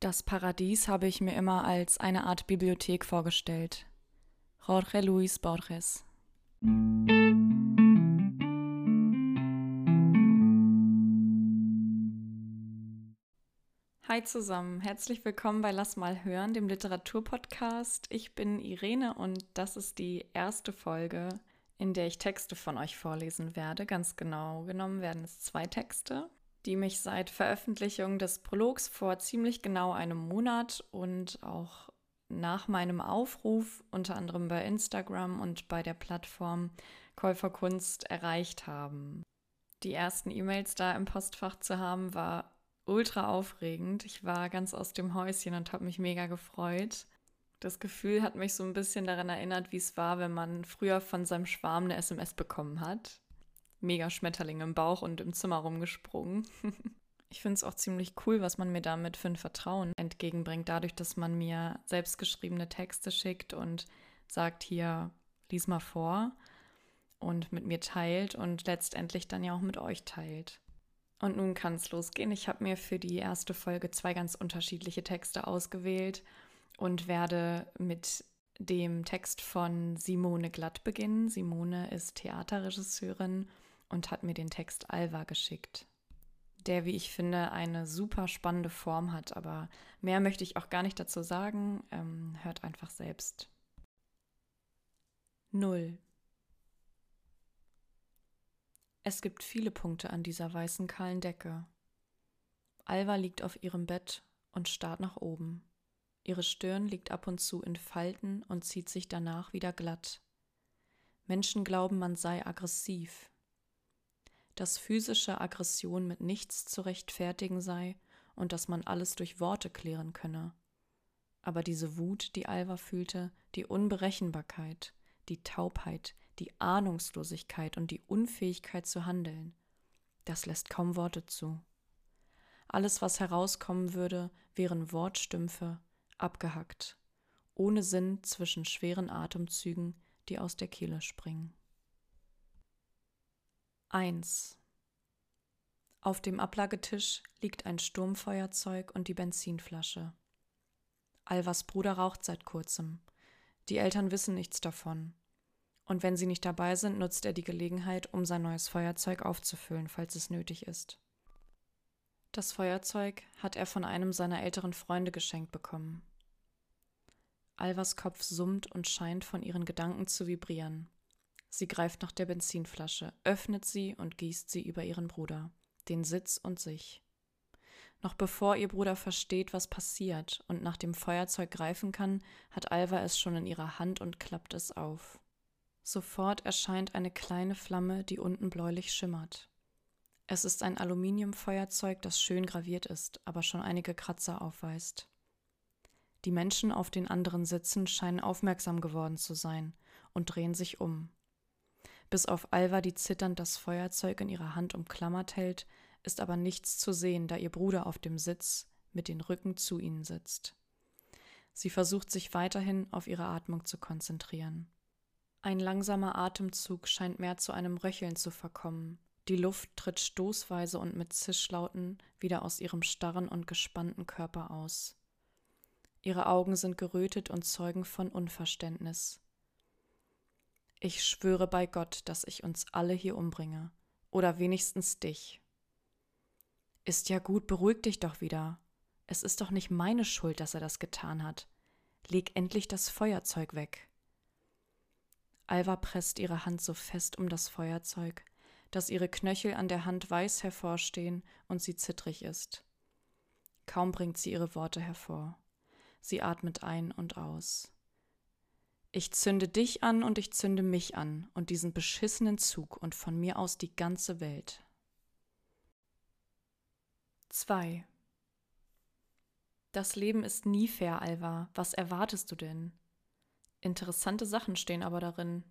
Das Paradies habe ich mir immer als eine Art Bibliothek vorgestellt. Jorge Luis Borges. Hi zusammen, herzlich willkommen bei Lass mal hören, dem Literaturpodcast. Ich bin Irene und das ist die erste Folge, in der ich Texte von euch vorlesen werde. Ganz genau genommen werden es zwei Texte die mich seit Veröffentlichung des Prologs vor ziemlich genau einem Monat und auch nach meinem Aufruf, unter anderem bei Instagram und bei der Plattform Käuferkunst, erreicht haben. Die ersten E-Mails da im Postfach zu haben, war ultra aufregend. Ich war ganz aus dem Häuschen und habe mich mega gefreut. Das Gefühl hat mich so ein bisschen daran erinnert, wie es war, wenn man früher von seinem Schwarm eine SMS bekommen hat mega Schmetterling im Bauch und im Zimmer rumgesprungen. ich finde es auch ziemlich cool, was man mir damit für ein Vertrauen entgegenbringt, dadurch, dass man mir selbstgeschriebene Texte schickt und sagt, hier, lies mal vor und mit mir teilt und letztendlich dann ja auch mit euch teilt. Und nun kann es losgehen. Ich habe mir für die erste Folge zwei ganz unterschiedliche Texte ausgewählt und werde mit dem Text von Simone Glatt beginnen. Simone ist Theaterregisseurin und hat mir den Text Alva geschickt, der, wie ich finde, eine super spannende Form hat. Aber mehr möchte ich auch gar nicht dazu sagen. Ähm, hört einfach selbst. Null. Es gibt viele Punkte an dieser weißen kahlen Decke. Alva liegt auf ihrem Bett und starrt nach oben. Ihre Stirn liegt ab und zu in Falten und zieht sich danach wieder glatt. Menschen glauben, man sei aggressiv, dass physische Aggression mit nichts zu rechtfertigen sei und dass man alles durch Worte klären könne. Aber diese Wut, die Alva fühlte, die Unberechenbarkeit, die Taubheit, die Ahnungslosigkeit und die Unfähigkeit zu handeln, das lässt kaum Worte zu. Alles, was herauskommen würde, wären Wortstümpfe, abgehackt, ohne Sinn zwischen schweren Atemzügen, die aus der Kehle springen. 1. Auf dem Ablagetisch liegt ein Sturmfeuerzeug und die Benzinflasche. Alvas Bruder raucht seit kurzem. Die Eltern wissen nichts davon. Und wenn sie nicht dabei sind, nutzt er die Gelegenheit, um sein neues Feuerzeug aufzufüllen, falls es nötig ist. Das Feuerzeug hat er von einem seiner älteren Freunde geschenkt bekommen. Alvas Kopf summt und scheint von ihren Gedanken zu vibrieren. Sie greift nach der Benzinflasche, öffnet sie und gießt sie über ihren Bruder, den Sitz und sich. Noch bevor ihr Bruder versteht, was passiert und nach dem Feuerzeug greifen kann, hat Alva es schon in ihrer Hand und klappt es auf. Sofort erscheint eine kleine Flamme, die unten bläulich schimmert. Es ist ein Aluminiumfeuerzeug, das schön graviert ist, aber schon einige Kratzer aufweist. Die Menschen auf den anderen Sitzen scheinen aufmerksam geworden zu sein und drehen sich um. Bis auf Alva, die zitternd das Feuerzeug in ihrer Hand umklammert hält, ist aber nichts zu sehen, da ihr Bruder auf dem Sitz mit den Rücken zu ihnen sitzt. Sie versucht sich weiterhin auf ihre Atmung zu konzentrieren. Ein langsamer Atemzug scheint mehr zu einem Röcheln zu verkommen. Die Luft tritt stoßweise und mit Zischlauten wieder aus ihrem starren und gespannten Körper aus. Ihre Augen sind gerötet und zeugen von Unverständnis. Ich schwöre bei Gott, dass ich uns alle hier umbringe. Oder wenigstens dich. Ist ja gut, beruhig dich doch wieder. Es ist doch nicht meine Schuld, dass er das getan hat. Leg endlich das Feuerzeug weg. Alva presst ihre Hand so fest um das Feuerzeug, dass ihre Knöchel an der Hand weiß hervorstehen und sie zittrig ist. Kaum bringt sie ihre Worte hervor. Sie atmet ein und aus. Ich zünde dich an und ich zünde mich an und diesen beschissenen Zug und von mir aus die ganze Welt. 2. Das Leben ist nie fair, Alva. Was erwartest du denn? Interessante Sachen stehen aber darin.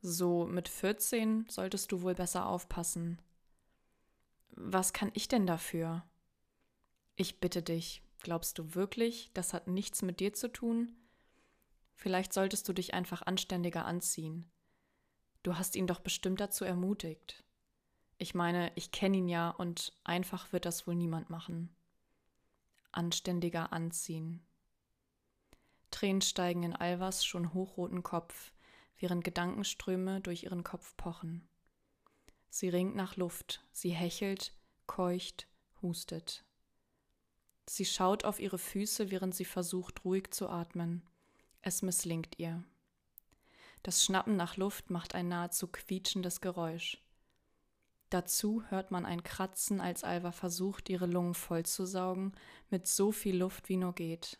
So mit 14 solltest du wohl besser aufpassen. Was kann ich denn dafür? Ich bitte dich, glaubst du wirklich, das hat nichts mit dir zu tun? Vielleicht solltest du dich einfach anständiger anziehen. Du hast ihn doch bestimmt dazu ermutigt. Ich meine, ich kenne ihn ja und einfach wird das wohl niemand machen. anständiger anziehen. Tränen steigen in Alvas schon hochroten Kopf, während Gedankenströme durch ihren Kopf pochen. Sie ringt nach Luft, sie hechelt, keucht, hustet. Sie schaut auf ihre Füße, während sie versucht, ruhig zu atmen. Es misslingt ihr. Das Schnappen nach Luft macht ein nahezu quietschendes Geräusch. Dazu hört man ein Kratzen, als Alva versucht, ihre Lungen vollzusaugen, mit so viel Luft wie nur geht.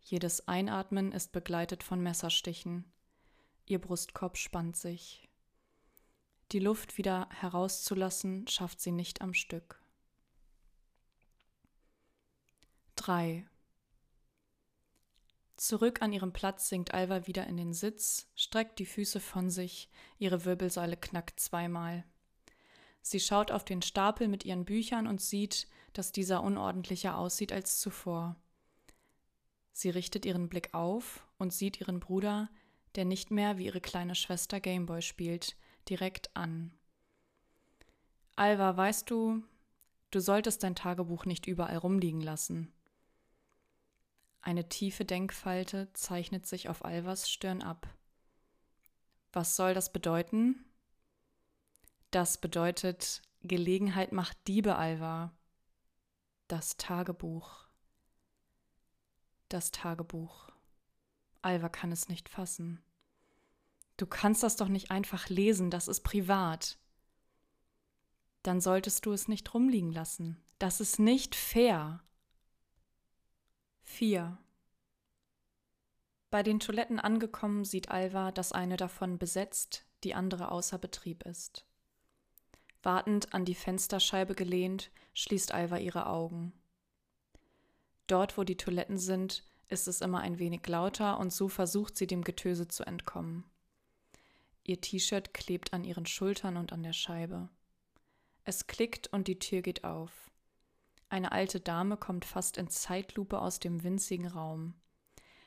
Jedes Einatmen ist begleitet von Messerstichen. Ihr Brustkorb spannt sich. Die Luft wieder herauszulassen, schafft sie nicht am Stück. 3. Zurück an ihrem Platz sinkt Alva wieder in den Sitz, streckt die Füße von sich, ihre Wirbelsäule knackt zweimal. Sie schaut auf den Stapel mit ihren Büchern und sieht, dass dieser unordentlicher aussieht als zuvor. Sie richtet ihren Blick auf und sieht ihren Bruder, der nicht mehr wie ihre kleine Schwester Gameboy spielt, direkt an. Alva, weißt du, du solltest dein Tagebuch nicht überall rumliegen lassen. Eine tiefe Denkfalte zeichnet sich auf Alvas Stirn ab. Was soll das bedeuten? Das bedeutet, Gelegenheit macht Diebe, Alva. Das Tagebuch. Das Tagebuch. Alva kann es nicht fassen. Du kannst das doch nicht einfach lesen, das ist privat. Dann solltest du es nicht rumliegen lassen. Das ist nicht fair. 4. Bei den Toiletten angekommen sieht Alva, dass eine davon besetzt, die andere außer Betrieb ist. Wartend an die Fensterscheibe gelehnt, schließt Alva ihre Augen. Dort, wo die Toiletten sind, ist es immer ein wenig lauter und so versucht sie dem Getöse zu entkommen. Ihr T-Shirt klebt an ihren Schultern und an der Scheibe. Es klickt und die Tür geht auf. Eine alte Dame kommt fast in Zeitlupe aus dem winzigen Raum.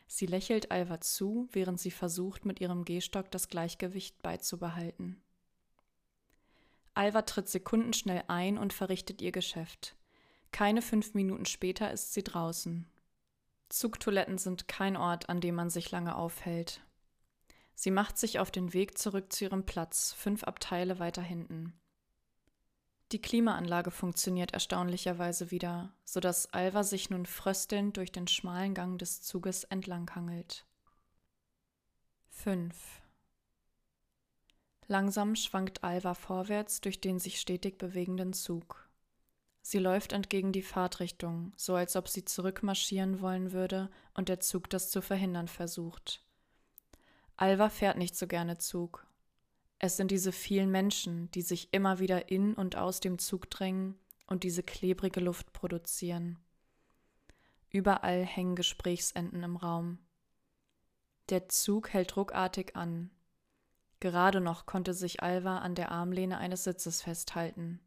Sie lächelt Alva zu, während sie versucht, mit ihrem Gehstock das Gleichgewicht beizubehalten. Alva tritt sekundenschnell ein und verrichtet ihr Geschäft. Keine fünf Minuten später ist sie draußen. Zugtoiletten sind kein Ort, an dem man sich lange aufhält. Sie macht sich auf den Weg zurück zu ihrem Platz, fünf Abteile weiter hinten. Die Klimaanlage funktioniert erstaunlicherweise wieder, so dass Alva sich nun fröstelnd durch den schmalen Gang des Zuges entlanghangelt. 5. Langsam schwankt Alva vorwärts durch den sich stetig bewegenden Zug. Sie läuft entgegen die Fahrtrichtung, so als ob sie zurückmarschieren wollen würde und der Zug das zu verhindern versucht. Alva fährt nicht so gerne Zug. Es sind diese vielen Menschen, die sich immer wieder in und aus dem Zug drängen und diese klebrige Luft produzieren. Überall hängen Gesprächsenden im Raum. Der Zug hält ruckartig an, Gerade noch konnte sich Alva an der Armlehne eines Sitzes festhalten.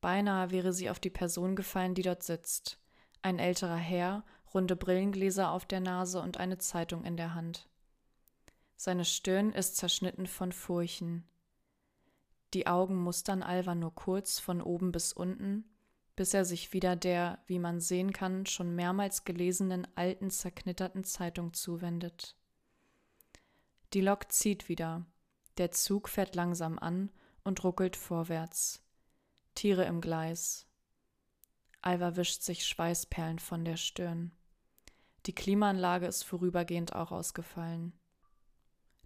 Beinahe wäre sie auf die Person gefallen, die dort sitzt. Ein älterer Herr, runde Brillengläser auf der Nase und eine Zeitung in der Hand. Seine Stirn ist zerschnitten von Furchen. Die Augen mustern Alva nur kurz von oben bis unten, bis er sich wieder der, wie man sehen kann, schon mehrmals gelesenen alten zerknitterten Zeitung zuwendet. Die Lok zieht wieder. Der Zug fährt langsam an und ruckelt vorwärts. Tiere im Gleis. Alva wischt sich Schweißperlen von der Stirn. Die Klimaanlage ist vorübergehend auch ausgefallen.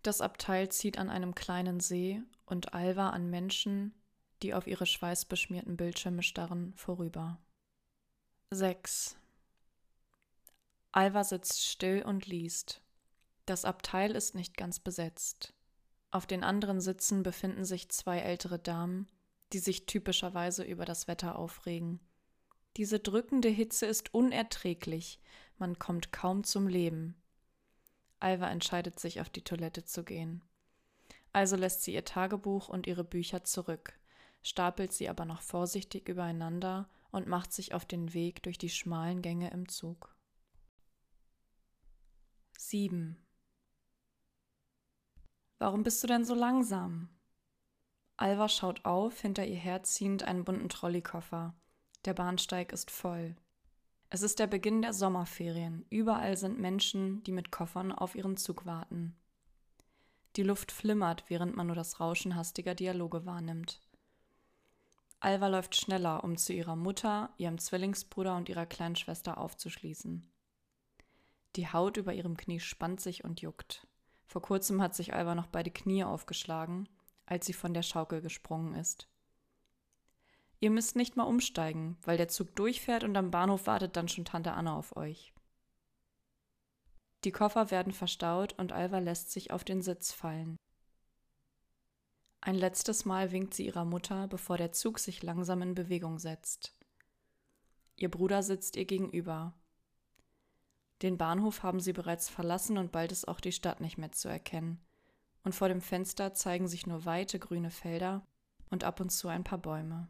Das Abteil zieht an einem kleinen See und Alva an Menschen, die auf ihre schweißbeschmierten Bildschirme starren, vorüber. 6. Alva sitzt still und liest. Das Abteil ist nicht ganz besetzt. Auf den anderen Sitzen befinden sich zwei ältere Damen, die sich typischerweise über das Wetter aufregen. Diese drückende Hitze ist unerträglich, man kommt kaum zum Leben. Alva entscheidet sich, auf die Toilette zu gehen. Also lässt sie ihr Tagebuch und ihre Bücher zurück, stapelt sie aber noch vorsichtig übereinander und macht sich auf den Weg durch die schmalen Gänge im Zug. 7. Warum bist du denn so langsam? Alva schaut auf, hinter ihr herziehend einen bunten Trolleykoffer. Der Bahnsteig ist voll. Es ist der Beginn der Sommerferien. Überall sind Menschen, die mit Koffern auf ihren Zug warten. Die Luft flimmert, während man nur das Rauschen hastiger Dialoge wahrnimmt. Alva läuft schneller, um zu ihrer Mutter, ihrem Zwillingsbruder und ihrer kleinen Schwester aufzuschließen. Die Haut über ihrem Knie spannt sich und juckt. Vor kurzem hat sich Alva noch beide Knie aufgeschlagen, als sie von der Schaukel gesprungen ist. Ihr müsst nicht mal umsteigen, weil der Zug durchfährt und am Bahnhof wartet dann schon Tante Anna auf euch. Die Koffer werden verstaut und Alva lässt sich auf den Sitz fallen. Ein letztes Mal winkt sie ihrer Mutter, bevor der Zug sich langsam in Bewegung setzt. Ihr Bruder sitzt ihr gegenüber. Den Bahnhof haben sie bereits verlassen und bald ist auch die Stadt nicht mehr zu erkennen. Und vor dem Fenster zeigen sich nur weite grüne Felder und ab und zu ein paar Bäume.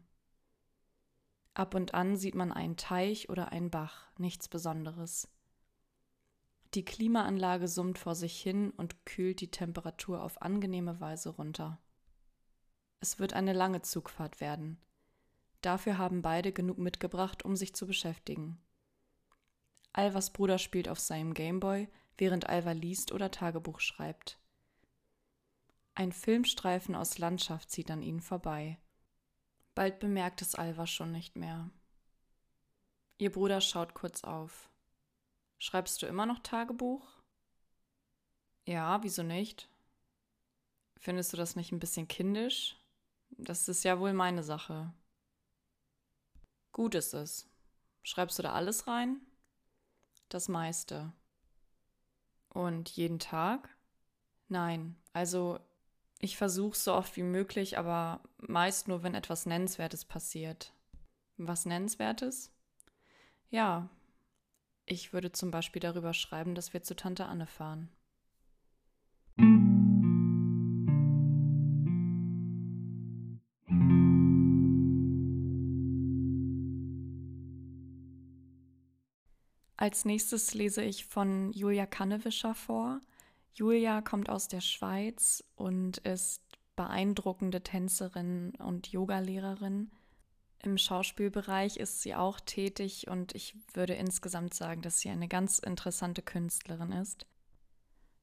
Ab und an sieht man einen Teich oder einen Bach, nichts Besonderes. Die Klimaanlage summt vor sich hin und kühlt die Temperatur auf angenehme Weise runter. Es wird eine lange Zugfahrt werden. Dafür haben beide genug mitgebracht, um sich zu beschäftigen. Alvas Bruder spielt auf seinem Gameboy, während Alva liest oder Tagebuch schreibt. Ein Filmstreifen aus Landschaft zieht an ihnen vorbei. Bald bemerkt es Alva schon nicht mehr. Ihr Bruder schaut kurz auf. Schreibst du immer noch Tagebuch? Ja, wieso nicht? Findest du das nicht ein bisschen kindisch? Das ist ja wohl meine Sache. Gut ist es. Schreibst du da alles rein? Das meiste. Und jeden Tag? Nein, also ich versuche so oft wie möglich, aber meist nur, wenn etwas Nennenswertes passiert. Was Nennenswertes? Ja, ich würde zum Beispiel darüber schreiben, dass wir zu Tante Anne fahren. Als nächstes lese ich von Julia Kannewischer vor. Julia kommt aus der Schweiz und ist beeindruckende Tänzerin und Yogalehrerin. Im Schauspielbereich ist sie auch tätig und ich würde insgesamt sagen, dass sie eine ganz interessante Künstlerin ist.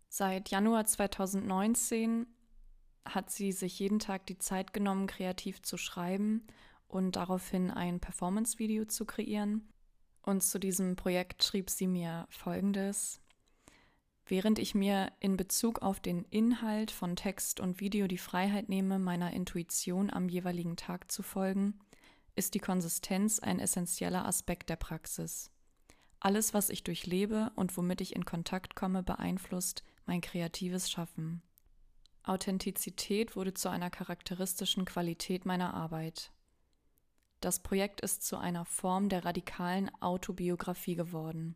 Seit Januar 2019 hat sie sich jeden Tag die Zeit genommen, kreativ zu schreiben und daraufhin ein Performance-Video zu kreieren. Und zu diesem Projekt schrieb sie mir Folgendes. Während ich mir in Bezug auf den Inhalt von Text und Video die Freiheit nehme, meiner Intuition am jeweiligen Tag zu folgen, ist die Konsistenz ein essentieller Aspekt der Praxis. Alles, was ich durchlebe und womit ich in Kontakt komme, beeinflusst mein kreatives Schaffen. Authentizität wurde zu einer charakteristischen Qualität meiner Arbeit. Das Projekt ist zu einer Form der radikalen Autobiografie geworden.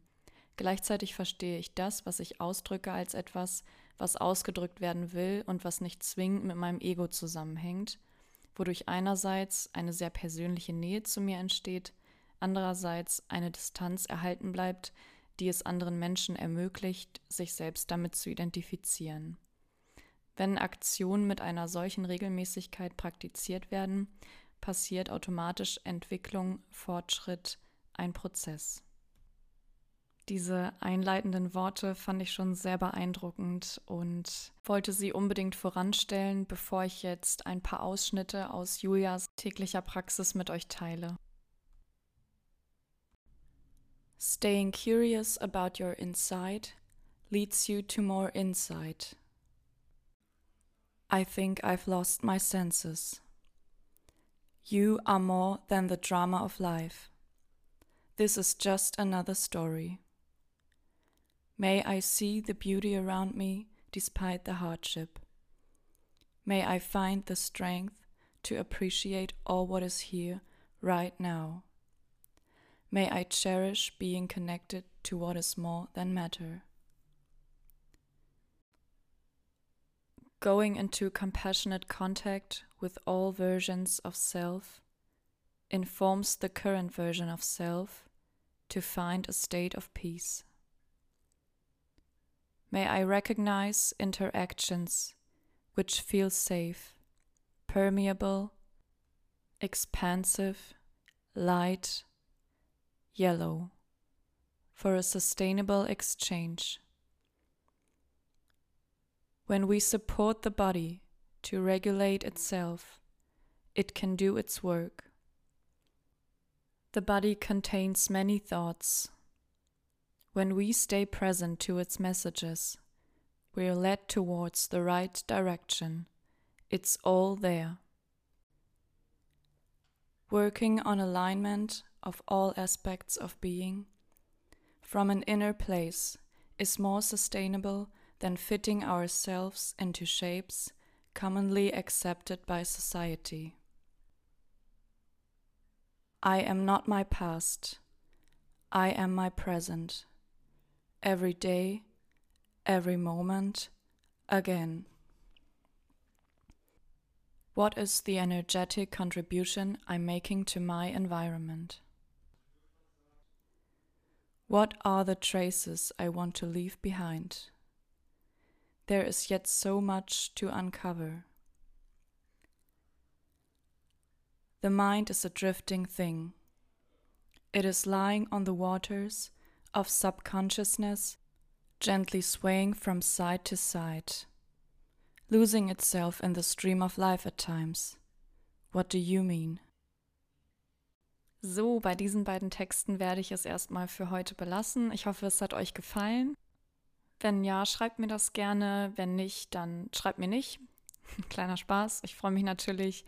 Gleichzeitig verstehe ich das, was ich ausdrücke, als etwas, was ausgedrückt werden will und was nicht zwingend mit meinem Ego zusammenhängt, wodurch einerseits eine sehr persönliche Nähe zu mir entsteht, andererseits eine Distanz erhalten bleibt, die es anderen Menschen ermöglicht, sich selbst damit zu identifizieren. Wenn Aktionen mit einer solchen Regelmäßigkeit praktiziert werden, passiert automatisch Entwicklung, Fortschritt, ein Prozess. Diese einleitenden Worte fand ich schon sehr beeindruckend und wollte sie unbedingt voranstellen, bevor ich jetzt ein paar Ausschnitte aus Julias täglicher Praxis mit euch teile. Staying curious about your inside leads you to more insight. I think I've lost my senses. You are more than the drama of life. This is just another story. May I see the beauty around me despite the hardship. May I find the strength to appreciate all what is here right now. May I cherish being connected to what is more than matter. going into compassionate contact with all versions of self informs the current version of self to find a state of peace. May I recognize interactions which feel safe, permeable, expansive, light, yellow, for a sustainable exchange. When we support the body to regulate itself, it can do its work. The body contains many thoughts. When we stay present to its messages, we are led towards the right direction. It's all there. Working on alignment of all aspects of being from an inner place is more sustainable than fitting ourselves into shapes commonly accepted by society. I am not my past. I am my present. Every day, every moment, again. What is the energetic contribution I'm making to my environment? What are the traces I want to leave behind? There is yet so much to uncover. The mind is a drifting thing. It is lying on the waters of subconsciousness, gently swaying from side to side, losing itself in the stream of life at times. What do you mean? So, bei diesen beiden Texten werde ich es erstmal für heute belassen. Ich hoffe, es hat euch gefallen. Wenn ja, schreibt mir das gerne. Wenn nicht, dann schreibt mir nicht. Kleiner Spaß. Ich freue mich natürlich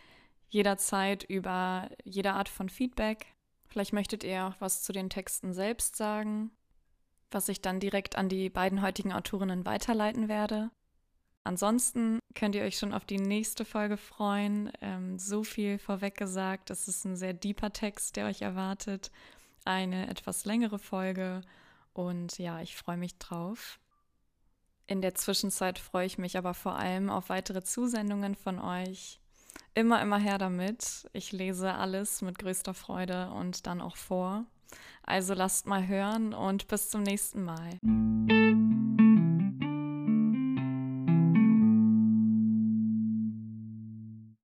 jederzeit über jede Art von Feedback. Vielleicht möchtet ihr auch was zu den Texten selbst sagen, was ich dann direkt an die beiden heutigen Autorinnen weiterleiten werde. Ansonsten könnt ihr euch schon auf die nächste Folge freuen. Ähm, so viel vorweg gesagt. Es ist ein sehr deeper Text, der euch erwartet. Eine etwas längere Folge. Und ja, ich freue mich drauf. In der Zwischenzeit freue ich mich aber vor allem auf weitere Zusendungen von euch. Immer, immer her damit. Ich lese alles mit größter Freude und dann auch vor. Also lasst mal hören und bis zum nächsten Mal.